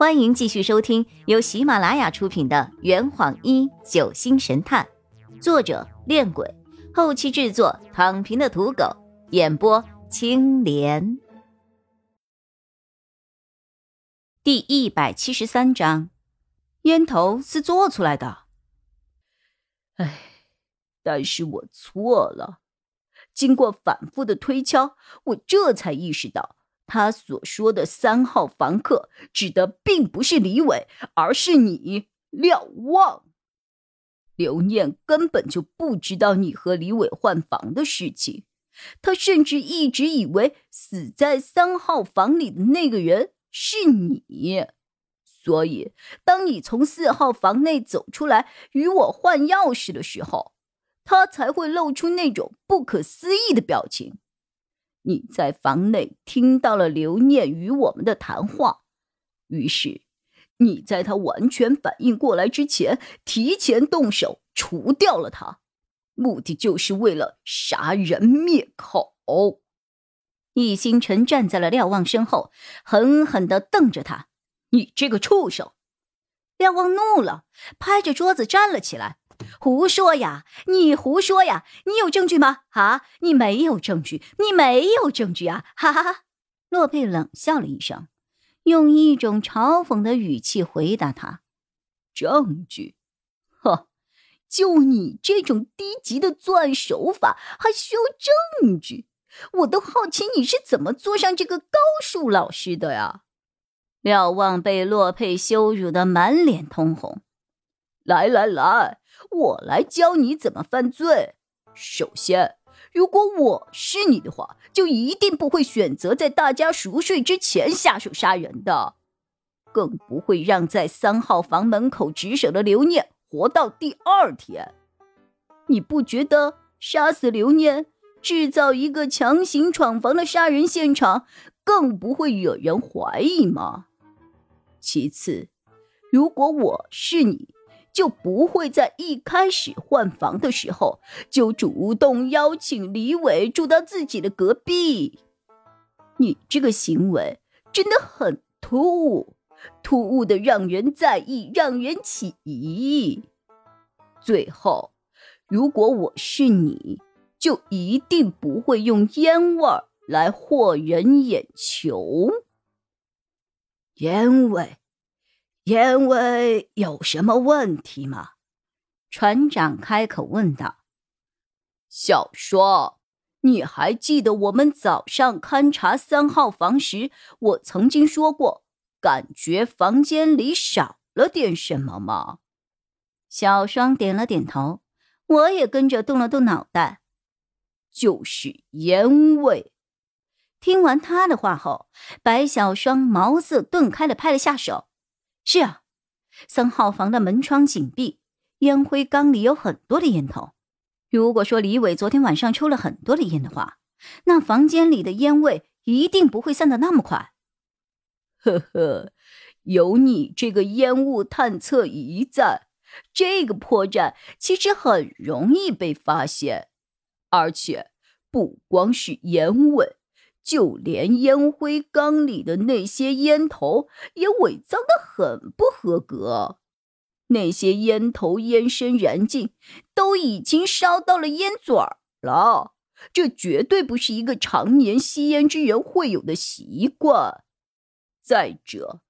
欢迎继续收听由喜马拉雅出品的《圆谎一九星神探》，作者：恋鬼，后期制作：躺平的土狗，演播：青莲。第一百七十三章，烟头是做出来的。哎，但是我错了。经过反复的推敲，我这才意识到。他所说的三号房客指的并不是李伟，而是你廖望。刘念根本就不知道你和李伟换房的事情，他甚至一直以为死在三号房里的那个人是你。所以，当你从四号房内走出来与我换钥匙的时候，他才会露出那种不可思议的表情。你在房内听到了刘念与我们的谈话，于是你在他完全反应过来之前，提前动手除掉了他，目的就是为了杀人灭口。易星辰站在了廖望身后，狠狠的瞪着他：“你这个畜生！”廖望怒了，拍着桌子站了起来。胡说呀！你胡说呀！你有证据吗？啊！你没有证据，你没有证据啊！哈哈哈！洛佩冷笑了一声，用一种嘲讽的语气回答他：“证据？呵，就你这种低级的作案手法，还需要证据？我都好奇你是怎么坐上这个高数老师的呀！”廖望被洛佩羞辱的满脸通红。来来来！我来教你怎么犯罪。首先，如果我是你的话，就一定不会选择在大家熟睡之前下手杀人的，更不会让在三号房门口值守的刘念活到第二天。你不觉得杀死刘念，制造一个强行闯房的杀人现场，更不会惹人怀疑吗？其次，如果我是你。就不会在一开始换房的时候就主动邀请李伟住到自己的隔壁。你这个行为真的很突兀，突兀的让人在意，让人起疑。最后，如果我是你，就一定不会用烟味儿来惑人眼球。烟味。烟味有什么问题吗？船长开口问道。小双，你还记得我们早上勘察三号房时，我曾经说过，感觉房间里少了点什么吗？小双点了点头，我也跟着动了动脑袋，就是烟味。听完他的话后，白小双茅塞顿开的拍了下手。是啊，三号房的门窗紧闭，烟灰缸里有很多的烟头。如果说李伟昨天晚上抽了很多的烟的话，那房间里的烟味一定不会散得那么快。呵呵，有你这个烟雾探测仪在，这个破绽其实很容易被发现。而且不光是烟味。就连烟灰缸里的那些烟头也伪造的很不合格，那些烟头烟身燃尽，都已经烧到了烟嘴儿了。这绝对不是一个常年吸烟之人会有的习惯。再者，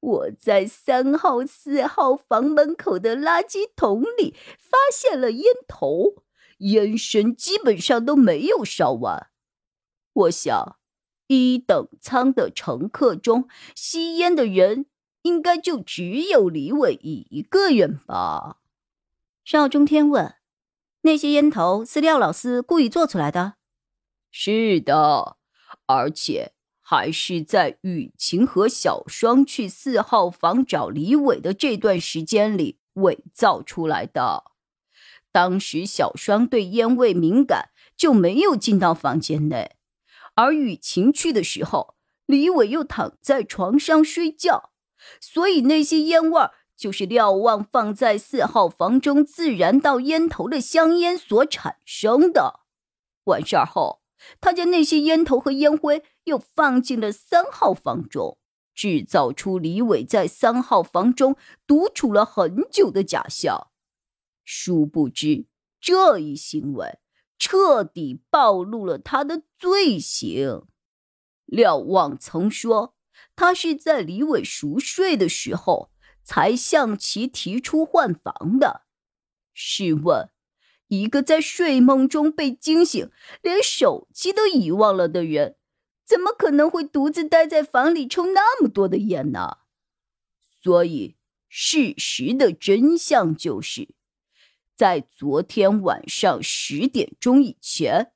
我在三号、四号房门口的垃圾桶里发现了烟头，烟身基本上都没有烧完。我想。一等舱的乘客中，吸烟的人应该就只有李伟一个人吧？邵中天问：“那些烟头是廖老师故意做出来的？”“是的，而且还是在雨晴和小双去四号房找李伟的这段时间里伪造出来的。当时小双对烟味敏感，就没有进到房间内。”而雨晴去的时候，李伟又躺在床上睡觉，所以那些烟味儿就是廖望放在四号房中自燃到烟头的香烟所产生的。完事儿后，他将那些烟头和烟灰又放进了三号房中，制造出李伟在三号房中独处了很久的假象。殊不知，这一行为彻底暴露了他的罪行。廖望曾说，他是在李伟熟睡的时候才向其提出换房的。试问，一个在睡梦中被惊醒，连手机都遗忘了的人？怎么可能会独自待在房里抽那么多的烟呢？所以，事实的真相就是，在昨天晚上十点钟以前，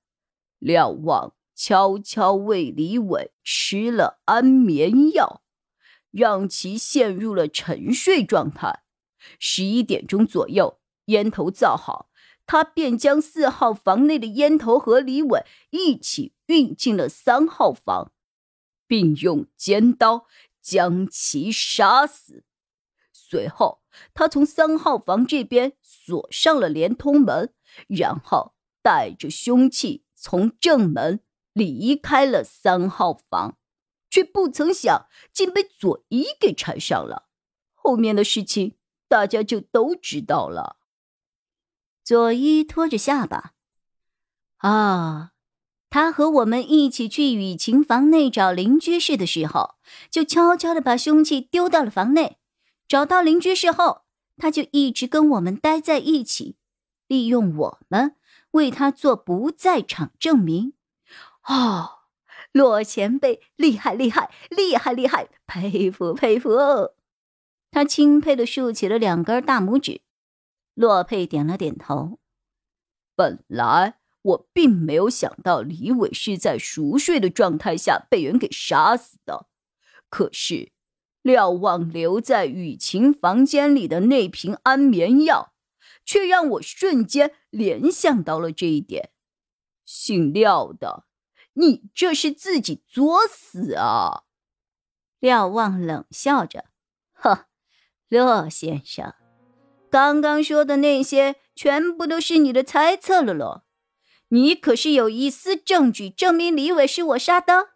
廖望悄悄为李伟吃了安眠药，让其陷入了沉睡状态。十一点钟左右，烟头造好。他便将四号房内的烟头和李伟一起运进了三号房，并用尖刀将其杀死。随后，他从三号房这边锁上了连通门，然后带着凶器从正门离开了三号房，却不曾想竟被佐伊给缠上了。后面的事情大家就都知道了。佐伊拖着下巴，啊，他和我们一起去雨晴房内找邻居室的时候，就悄悄的把凶器丢到了房内。找到邻居室后，他就一直跟我们待在一起，利用我们为他做不在场证明。哦，洛前辈厉害厉害厉害厉害，佩服佩服！他钦佩的竖起了两根大拇指。洛佩点了点头。本来我并没有想到李伟是在熟睡的状态下被人给杀死的，可是廖望留在雨晴房间里的那瓶安眠药，却让我瞬间联想到了这一点。姓廖的，你这是自己作死啊！廖望冷笑着：“呵，洛先生。”刚刚说的那些全部都是你的猜测了咯，你可是有一丝证据证明李伟是我杀的？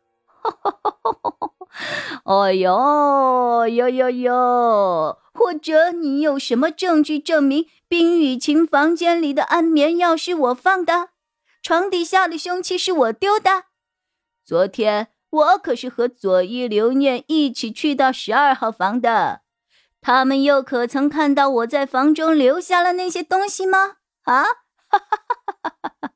哦哟哟哟哟！或者你有什么证据证明冰雨晴房间里的安眠药是我放的，床底下的凶器是我丢的？昨天我可是和左一留念一起去到十二号房的。他们又可曾看到我在房中留下了那些东西吗？啊！哈哈哈哈哈